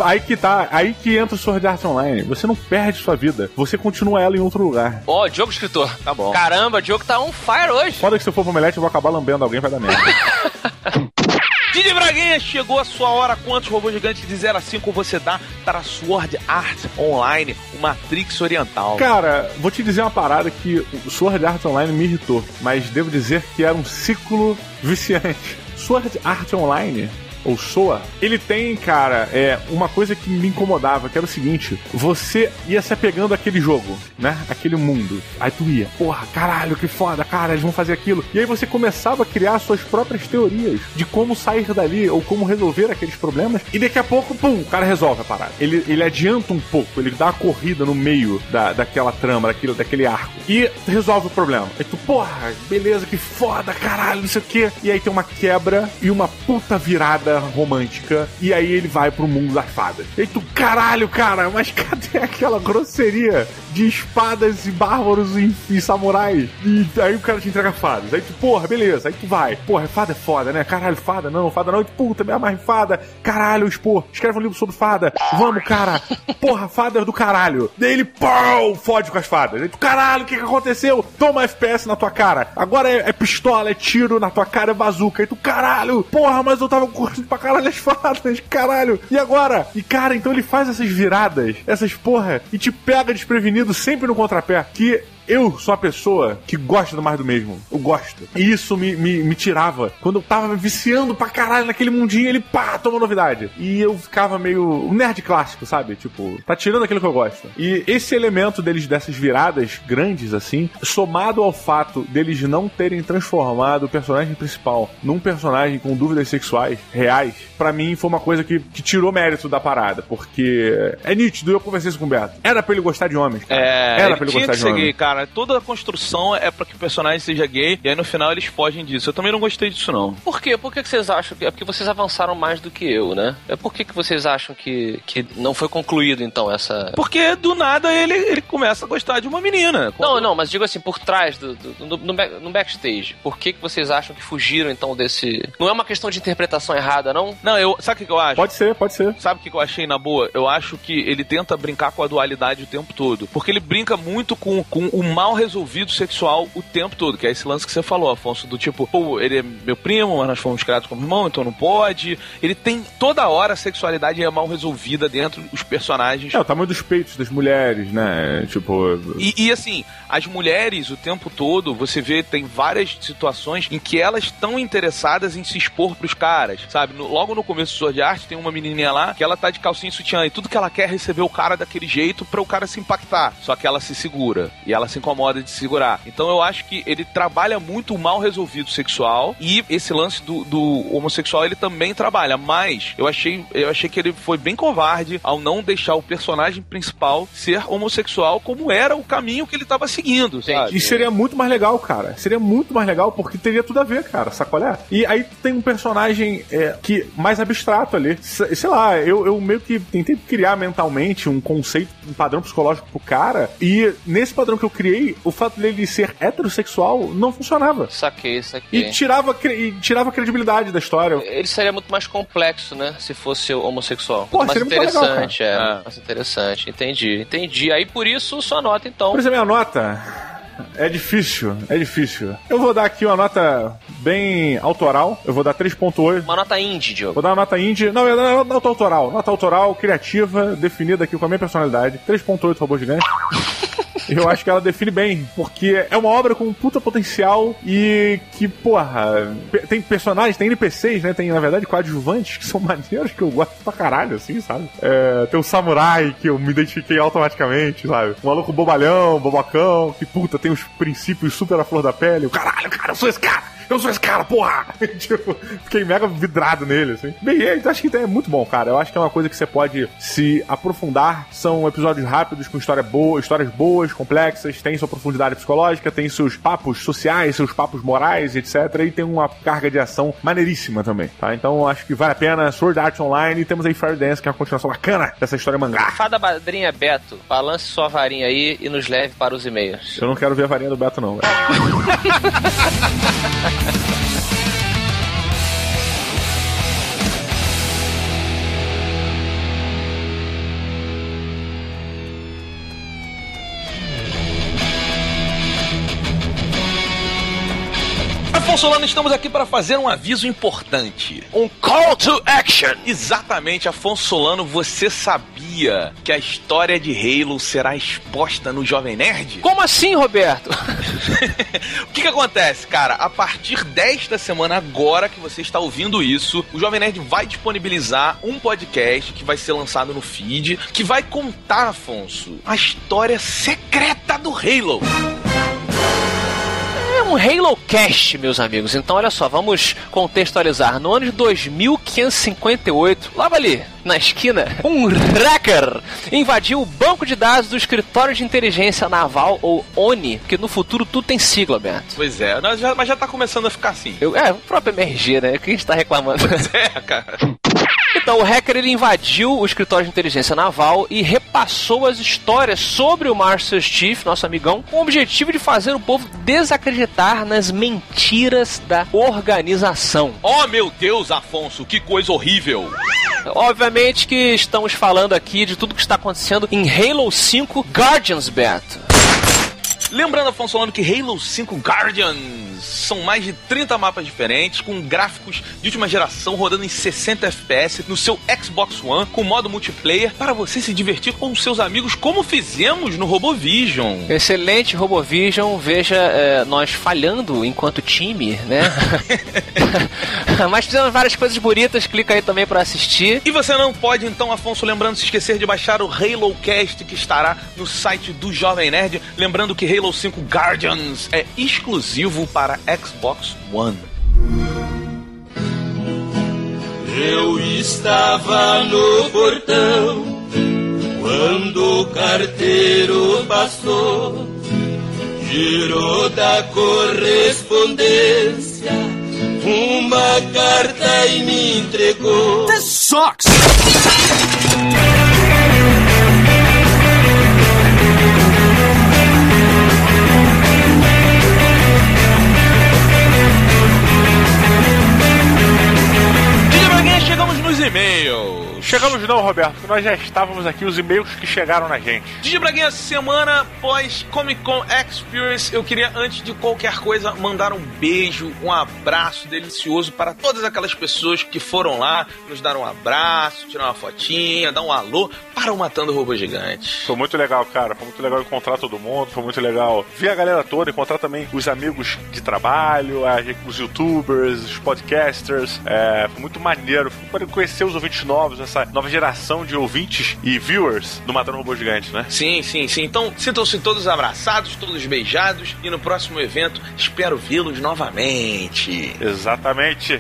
Aí que tá, aí que entra o Sword Art Online. Você não perde sua vida, você continua ela em outro lugar. Ó, Diogo escritor. Tá bom. Caramba, Diogo tá on fire hoje. Foda que se eu for pro Omelete, eu vou acabar lambendo alguém, vai dar merda. Didi Braguinha, chegou a sua hora. Quantos robôs gigantes de 0 a 5 você dá para Sword Art Online, o Matrix Oriental? Cara, vou te dizer uma parada que o Sword Art Online me irritou, mas devo dizer que era um ciclo viciante. Sword Art Online ou SOA, ele tem, cara, é uma coisa que me incomodava, que era o seguinte: você ia se apegando àquele jogo, né? Aquele mundo. Aí tu ia, porra, caralho, que foda, cara, eles vão fazer aquilo. E aí você começava a criar suas próprias teorias de como sair dali ou como resolver aqueles problemas. E daqui a pouco, pum, o cara resolve a parada. Ele, ele adianta um pouco, ele dá uma corrida no meio da, daquela trama, daquele, daquele arco. E resolve o problema. Aí tu, porra, beleza, que foda, caralho, não sei o quê. E aí tem uma quebra e uma puta virada romântica. E aí ele vai pro mundo das fadas. E tu, caralho, cara, mas cadê aquela grosseria de espadas e bárbaros e, e samurais? E aí o cara te entrega fadas. Aí tu, porra, beleza. Aí tu vai. Porra, fada é foda, né? Caralho, fada não, fada não. E tu, puta, me amarra em fada. Caralho, expor. Escreve um livro sobre fada. Vamos, cara. Porra, fada é do caralho. Daí ele, pau, fode com as fadas. Aí tu, caralho, o que que aconteceu? Toma FPS na tua cara. Agora é, é pistola, é tiro na tua cara, é bazuca. Aí tu, caralho, porra, mas eu tava curtindo pra caralho as fadas, caralho. E agora? E cara, então ele faz essas viradas, essas porra, e te pega desprevenido sempre no contrapé. Que eu sou a pessoa que gosta do mais do mesmo. Eu gosto. E isso me, me, me tirava. Quando eu tava viciando pra caralho naquele mundinho, ele pá, toma novidade. E eu ficava meio um nerd clássico, sabe? Tipo, tá tirando aquilo que eu gosto. E esse elemento deles, dessas viradas grandes, assim, somado ao fato deles não terem transformado o personagem principal num personagem com dúvidas sexuais reais, pra mim foi uma coisa que, que tirou mérito da parada. Porque é nítido, eu conversei isso com o Beto. Era pra ele gostar de homens. Cara. É, Era pra ele gostar de homens. cara. Toda a construção é pra que o personagem seja gay, e aí no final eles fogem disso. Eu também não gostei disso, não. Por quê? Por que que vocês acham que. É porque vocês avançaram mais do que eu, né? É por que, que vocês acham que, que não foi concluído, então, essa. Porque do nada ele, ele começa a gostar de uma menina. Não, não, mas digo assim, por trás do, do- no, no back- no backstage, por que, que vocês acham que fugiram então desse. Não é uma questão de interpretação errada, não? Não, eu. Sabe o que eu acho? Pode ser, pode ser. Sabe o que que eu achei na boa? Eu acho que ele tenta brincar com a dualidade o tempo todo. Porque ele brinca muito com, com o mal resolvido sexual o tempo todo. Que é esse lance que você falou, Afonso, do tipo, pô, ele é meu primo, mas nós fomos criados como irmão, então não pode. Ele tem toda hora a sexualidade é mal resolvida dentro dos personagens. É, o tamanho dos peitos das mulheres, né? Tipo. E, e, assim, as mulheres o tempo todo, você vê, tem várias situações em que elas estão interessadas em se expor pros caras, sabe? No- logo no começo do Sword Art tem uma menininha lá que ela tá de calcinha e sutiã e tudo que ela quer é receber o cara daquele jeito pra o cara se impactar. Só que ela se segura e ela se incomoda de se segurar. Então eu acho que ele trabalha muito o mal resolvido sexual e esse lance do, do homossexual ele também trabalha, mas eu achei, eu achei que ele foi bem covarde ao não deixar o personagem principal ser homossexual como era o caminho que ele tava seguindo, sabe? E seria muito mais legal, cara. Seria muito mais legal porque teria tudo a ver, cara. Sacolé? E aí tu tem um personagem é, que mais abstrato ali. Se- Sei lá, eu, eu meio que tentei criar mentalmente um conceito, um padrão psicológico pro cara. E nesse padrão que eu criei, o fato dele ser heterossexual não funcionava. Saquei, saquei. E tirava, e tirava a credibilidade da história. Ele seria muito mais complexo, né? Se fosse homossexual. Pô, muito mais muito legal, interessante, é. cara. Mais interessante. Entendi, entendi. Aí por isso sua nota, então. Por exemplo, a minha nota é difícil, é difícil. Eu vou dar aqui uma nota bem autoral. Eu vou dar 3.8. Uma nota indie, Diogo. Vou dar uma nota indie. Não, eu dar nota autoral. Nota autoral, criativa, definida aqui com a minha personalidade. 3.8 robô gigante. Eu acho que ela define bem, porque é uma obra com um puta potencial e que, porra, tem personagens, tem NPCs, né? Tem, na verdade, coadjuvantes que são maneiros que eu gosto pra caralho, assim, sabe? É, tem o samurai que eu me identifiquei automaticamente, sabe? O maluco bobalhão, bobacão, que puta, tem os princípios super à flor da pele. Caralho, cara, eu sou esse cara! Eu sou esse cara, porra! tipo, fiquei mega vidrado nele, assim. Bem, é, então acho que é muito bom, cara. Eu acho que é uma coisa que você pode se aprofundar. São episódios rápidos, com história boa, histórias boas, complexas, tem sua profundidade psicológica, tem seus papos sociais, seus papos morais, etc. E tem uma carga de ação maneiríssima também, tá? Então acho que vale a pena. Sword Art Online e temos aí Fire Dance, que é uma continuação bacana dessa história mangá. Fada madrinha Beto, balance sua varinha aí e nos leve para os e-mails. Eu não quero ver a varinha do Beto, não, velho. Afonso Solano, estamos aqui para fazer um aviso importante. Um call to action. Exatamente, Afonso Solano, você sabia que a história de Halo será exposta no Jovem Nerd? Como assim, Roberto? o que que acontece, cara? A partir desta semana, agora que você está ouvindo isso, o Jovem Nerd vai disponibilizar um podcast que vai ser lançado no feed, que vai contar, Afonso, a história secreta do Halo. Um Halo Cast, meus amigos. Então, olha só, vamos contextualizar. No ano de 2558, lá ali, na esquina, um hacker invadiu o banco de dados do Escritório de Inteligência Naval, ou ONI, que no futuro tudo tem sigla, Beto. Pois é, nós já- mas já tá começando a ficar assim. Eu, é, o próprio MRG, né? Que a gente tá reclamando. É, cara. Então, o hacker ele invadiu o escritório de inteligência naval e repassou as histórias sobre o Master Chief, nosso amigão, com o objetivo de fazer o povo desacreditar nas mentiras da organização. Oh, meu Deus, Afonso, que coisa horrível. Obviamente que estamos falando aqui de tudo que está acontecendo em Halo 5 Guardians Beta. Lembrando, Afonso que Halo 5 Guardians são mais de 30 mapas diferentes, com gráficos de última geração rodando em 60 FPS no seu Xbox One, com modo multiplayer, para você se divertir com seus amigos, como fizemos no RoboVision. Excelente RoboVision, veja é, nós falhando enquanto time, né? Mas fizemos várias coisas bonitas, clica aí também para assistir. E você não pode, então, Afonso, lembrando, se esquecer de baixar o Halo Cast que estará no site do Jovem Nerd. Lembrando que Halo 5 Guardians é exclusivo para Xbox One. Eu estava no portão quando o carteiro passou, girou da correspondência uma carta e me entregou. This sucks! E-mails. Chegamos não, Roberto, que nós já estávamos aqui, os e-mails que chegaram na gente. DJ Braguinha, semana após Comic Con Experience, eu queria, antes de qualquer coisa, mandar um beijo, um abraço delicioso para todas aquelas pessoas que foram lá, nos dar um abraço, tirar uma fotinha, dar um alô para o Matando Robô Gigante. Foi muito legal, cara. Foi muito legal encontrar todo mundo. Foi muito legal ver a galera toda, encontrar também os amigos de trabalho, os youtubers, os podcasters. É, foi muito maneiro. Foi conhecer os ouvintes novos, essa nova geração de ouvintes e viewers do Matando Robô Gigante, né? Sim, sim, sim. Então, sintam-se todos abraçados, todos beijados, e no próximo evento espero vê-los novamente. Exatamente.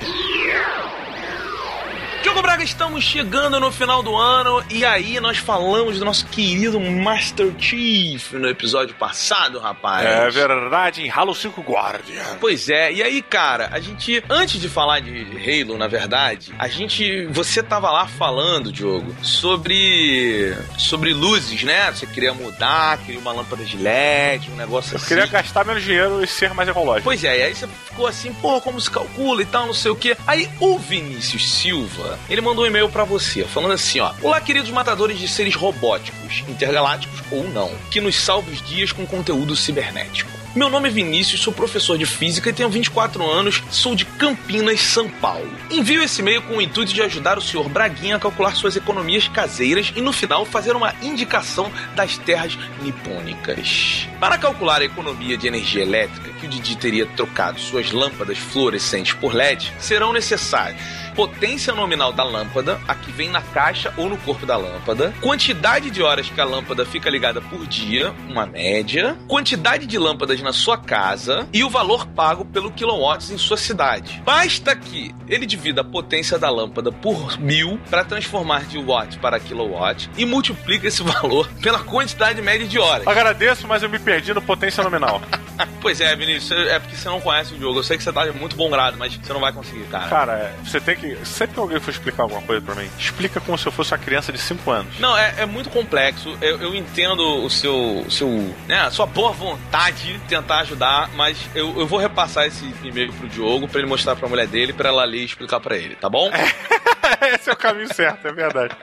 Diogo Braga, estamos chegando no final do ano e aí nós falamos do nosso querido Master Chief no episódio passado, rapaz. É verdade, em Halo 5 Guardian. Pois é, e aí, cara, a gente, antes de falar de Halo, na verdade, a gente, você tava lá falando, Diogo, sobre sobre luzes, né? Você queria mudar, queria uma lâmpada de LED, um negócio Eu assim. queria gastar menos dinheiro e ser mais ecológico. Pois é, e aí você ficou assim, pô, como se calcula e tal, não sei o quê. Aí o Vinícius Silva, ele mandou um e-mail pra você, falando assim, ó. Olá, queridos matadores de seres robóticos, intergalácticos ou não, que nos salve os dias com conteúdo cibernético. Meu nome é Vinícius, sou professor de física e tenho 24 anos, sou de Campinas, São Paulo. Envio esse e-mail com o intuito de ajudar o senhor Braguinha a calcular suas economias caseiras e no final fazer uma indicação das terras nipônicas. Para calcular a economia de energia elétrica que o Didi teria trocado suas lâmpadas fluorescentes por LED, serão necessários potência nominal da lâmpada, a que vem na caixa ou no corpo da lâmpada, quantidade de horas que a lâmpada fica ligada por dia, uma média, quantidade de lâmpadas na sua casa e o valor pago pelo quilowatts em sua cidade. Basta que ele divida a potência da lâmpada por mil para transformar de watt para kilowatt e multiplica esse valor pela quantidade média de horas. Agradeço, mas eu me perdi no potência nominal. pois é, Vinícius, é porque você não conhece o jogo. Eu sei que você tá de muito bom grado, mas você não vai conseguir, cara. Cara, é, você tem que. Sempre que alguém for explicar alguma coisa pra mim, explica como se eu fosse uma criança de 5 anos. Não, é, é muito complexo. Eu, eu entendo o seu. o seu né, a sua boa vontade de tentar ajudar, mas eu, eu vou repassar esse e-mail pro Diogo pra ele mostrar pra mulher dele, pra ela ler e explicar pra ele, tá bom? Esse é o caminho certo, é verdade.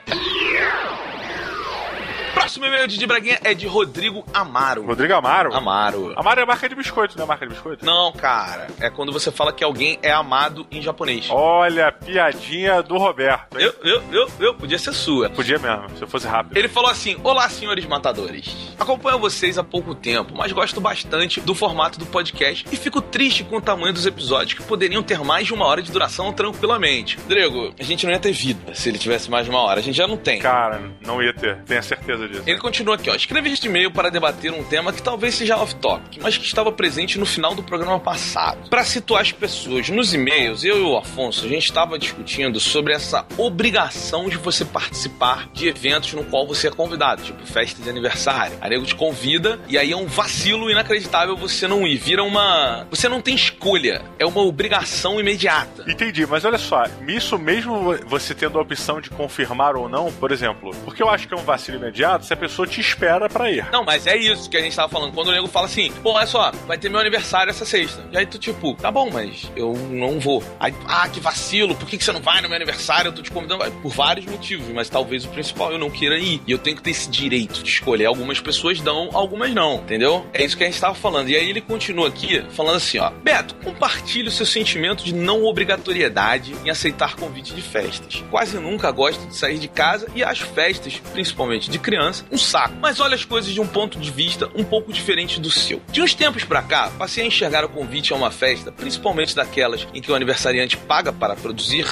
Próximo e-mail de Braguinha é de Rodrigo Amaro. Rodrigo Amaro? Amaro. Amaro é marca de biscoito, não é marca de biscoito? Não, cara. É quando você fala que alguém é amado em japonês. Olha, a piadinha do Roberto. Eu, eu, eu, eu, podia ser sua. Podia mesmo, se eu fosse rápido. Ele falou assim: Olá, senhores matadores. Acompanho vocês há pouco tempo, mas gosto bastante do formato do podcast e fico triste com o tamanho dos episódios, que poderiam ter mais de uma hora de duração tranquilamente. Drego, a gente não ia ter vida se ele tivesse mais de uma hora. A gente já não tem. Cara, não ia ter. Tenho certeza disso. Ele continua aqui, ó. Escrevi este e-mail para debater um tema que talvez seja off-topic, mas que estava presente no final do programa passado. Para situar as pessoas, nos e-mails, eu e o Afonso, a gente estava discutindo sobre essa obrigação de você participar de eventos no qual você é convidado, tipo festa de aniversário. A nego te convida e aí é um vacilo inacreditável você não ir. Vira uma. Você não tem escolha. É uma obrigação imediata. Entendi, mas olha só, isso mesmo você tendo a opção de confirmar ou não, por exemplo, porque eu acho que é um vacilo imediato se a pessoa te espera para ir. Não, mas é isso que a gente tava falando. Quando o nego fala assim, pô, olha só, vai ter meu aniversário essa sexta. E aí tu, tipo, tá bom, mas eu não vou. Aí, ah, que vacilo, por que, que você não vai no meu aniversário? Eu tô te convidando. Por vários motivos, mas talvez o principal eu não queira ir. E eu tenho que ter esse direito de escolher. Algumas pessoas dão, algumas não, entendeu? É isso que a gente tava falando. E aí ele continua aqui falando assim, ó. Beto, compartilhe o seu sentimento de não obrigatoriedade em aceitar convite de festas. Quase nunca gosto de sair de casa e acho festas, principalmente de criança, um saco. Mas olha as coisas de um ponto de vista um pouco diferente do seu. De uns tempos pra cá, passei a enxergar o convite a uma festa, principalmente daquelas em que o aniversariante paga para produzir,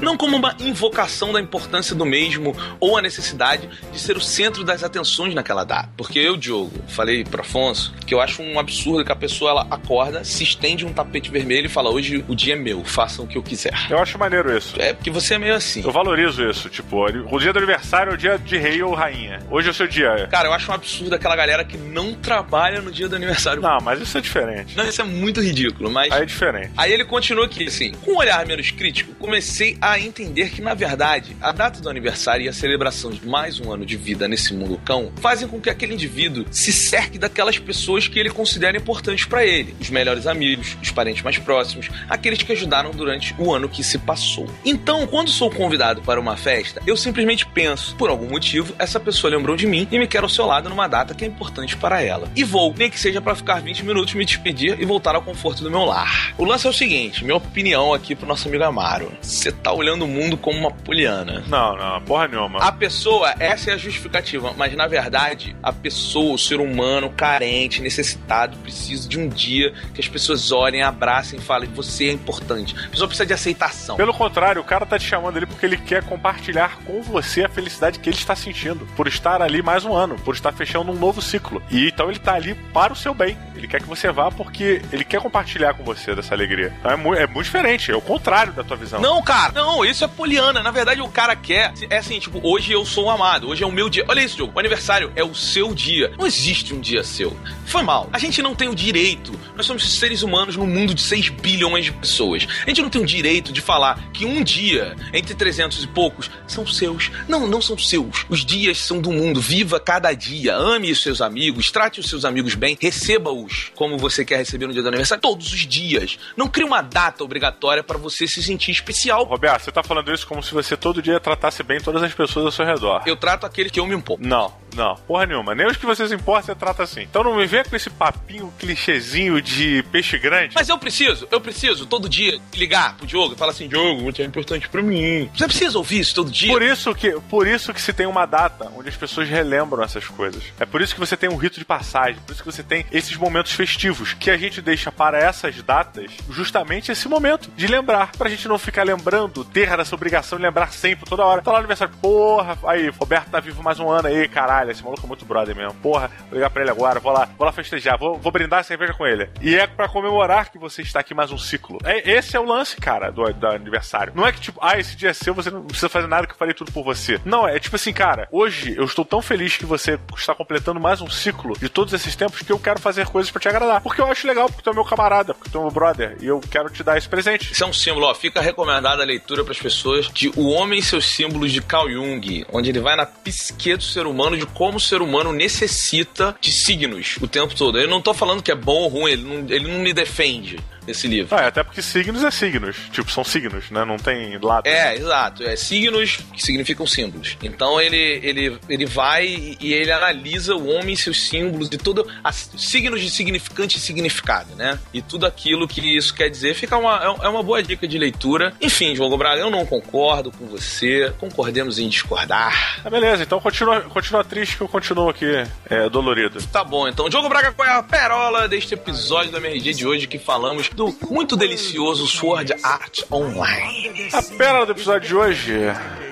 não como uma invocação da importância do mesmo ou a necessidade de ser o centro das atenções naquela data. Porque eu, Diogo, falei pro Afonso que eu acho um absurdo que a pessoa ela acorda, se estende um tapete vermelho e fala: hoje o dia é meu, façam o que eu quiser. Eu acho maneiro isso. É, porque você é meio assim. Eu valorizo isso. Tipo, o dia do aniversário é o dia de rei ou rainha. Hoje o seu dia. Cara, eu acho um absurdo aquela galera que não trabalha no dia do aniversário. Não, mas isso é diferente. Não, isso é muito ridículo, mas. Aí é diferente. Aí ele continua aqui, assim. Com um olhar menos crítico, comecei a entender que, na verdade, a data do aniversário e a celebração de mais um ano de vida nesse mundo cão fazem com que aquele indivíduo se cerque daquelas pessoas que ele considera importantes para ele. Os melhores amigos, os parentes mais próximos, aqueles que ajudaram durante o ano que se passou. Então, quando sou convidado para uma festa, eu simplesmente penso, por algum motivo, essa pessoa lembrou de mim e me quer ao seu lado numa data que é importante para ela. E vou, nem que seja para ficar 20 minutos, me despedir e voltar ao conforto do meu lar. O lance é o seguinte, minha opinião aqui pro nosso amigo Amaro. Você tá olhando o mundo como uma poliana. Não, não, porra nenhuma. A pessoa, essa é a justificativa, mas na verdade, a pessoa, o ser humano carente, necessitado, precisa de um dia que as pessoas olhem, abracem e falem: você é importante. A pessoa precisa de aceitação. Pelo contrário, o cara tá te chamando ali porque ele quer compartilhar com você a felicidade que ele está sentindo por estar ali mais um ano, por estar fechando um novo ciclo. E então ele tá ali para o seu bem. Ele quer que você vá porque ele quer compartilhar com você dessa alegria. Então é muito, é muito diferente, é o contrário da tua visão. Não, cara, não, isso é poliana. Na verdade, o cara quer. É assim, tipo, hoje eu sou amado, hoje é o meu dia. Olha isso, jogo. O aniversário é o seu dia. Não existe um dia seu. Foi mal. A gente não tem o direito. Nós somos seres humanos num mundo de 6 bilhões de pessoas. A gente não tem o direito de falar que um dia, entre 300 e poucos, são seus. Não, não são seus. Os dias são do mundo. Viva cada dia. Ame os seus amigos, trate os seus amigos bem, receba-os como você quer receber no dia do aniversário todos os dias. Não crie uma data obrigatória para você se sentir especial. Roberto, você tá falando isso como se você todo dia tratasse bem todas as pessoas ao seu redor. Eu trato aquele que eu me importo. Não, não, porra nenhuma. Nem os que você se importa, você trata assim. Então não me venha com esse papinho clichêzinho de peixe grande. Mas eu preciso, eu preciso todo dia ligar pro Diogo e falar assim: Diogo, você é importante pra mim. Você precisa ouvir isso todo dia. Por isso que, por isso que se tem uma data onde as pessoas pessoas relembram essas coisas. É por isso que você tem um rito de passagem, por isso que você tem esses momentos festivos que a gente deixa para essas datas justamente esse momento de lembrar, pra gente não ficar lembrando, ter essa obrigação de lembrar sempre, toda hora. Tá lá no aniversário, porra, aí, Roberto tá vivo mais um ano aí, caralho, esse maluco é muito brother mesmo. Porra, vou ligar pra ele agora, vou lá, vou lá festejar, vou, vou brindar a cerveja com ele. E é pra comemorar que você está aqui mais um ciclo. É, esse é o lance, cara, do, do aniversário. Não é que tipo, ah, esse dia é seu, você não precisa fazer nada que eu farei tudo por você. Não, é tipo assim, cara, hoje eu estou tão feliz que você está completando mais um ciclo de todos esses tempos que eu quero fazer coisas para te agradar. Porque eu acho legal, porque tu é meu camarada, porque tu é meu brother, e eu quero te dar esse presente. Isso é um símbolo, ó. Fica recomendada a leitura para as pessoas de O Homem e seus Símbolos de Carl Jung, onde ele vai na psique do ser humano, de como o ser humano necessita de signos o tempo todo. Eu não tô falando que é bom ou ruim, ele não, ele não me defende esse livro. Ah, é, até porque signos é signos. Tipo, são signos, né? Não tem lado. É, exato. É signos que significam símbolos. Então ele, ele, ele vai e ele analisa o homem e seus símbolos e tudo. As, signos de significante e significado, né? E tudo aquilo que isso quer dizer. Fica uma, é, é uma boa dica de leitura. Enfim, João Braga, eu não concordo com você. Concordemos em discordar. Ah, beleza, então continua, continua triste que eu continuo aqui é, dolorido. Tá bom, então. Diogo Braga, qual é a perola deste episódio da MRG de hoje que falamos do muito delicioso Sword Art Online. A pérola do episódio de hoje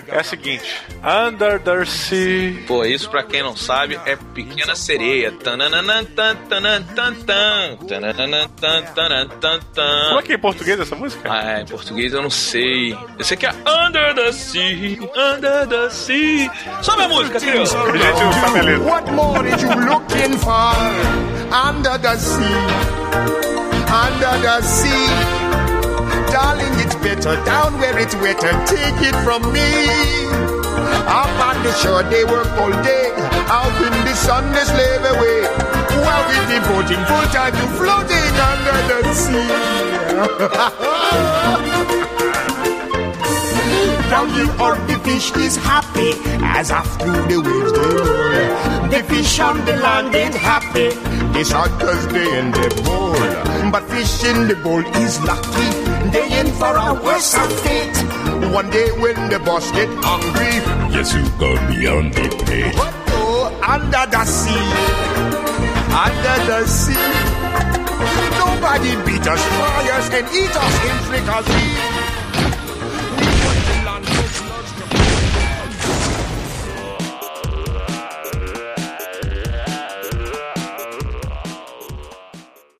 é a seguinte: Under the Sea. Pô, isso pra quem não sabe é Pequena Sereia. Como é que é em português essa música? Ah, em português eu não sei. Eu sei que é Under the Sea, Under the Sea. Sobe a música, criança. What more is you looking for under the sea? Under the sea. Darling, it's better down where it's wetter. Take it from me. Up on the shore, they work all day. Out in the sun, they slave away. While we devoting full time to floating under the sea. Down the earth, the fish is happy as after the waves they roll. The fish on the land ain't happy. Shot cause they in the bowl. But fish in the bowl is lucky. They in for a worse fate. One day when the boss get hungry, yes, you go beyond the pay. But oh, oh, under the sea, under the sea. Nobody beat us, fry us, and eat us in fricassee.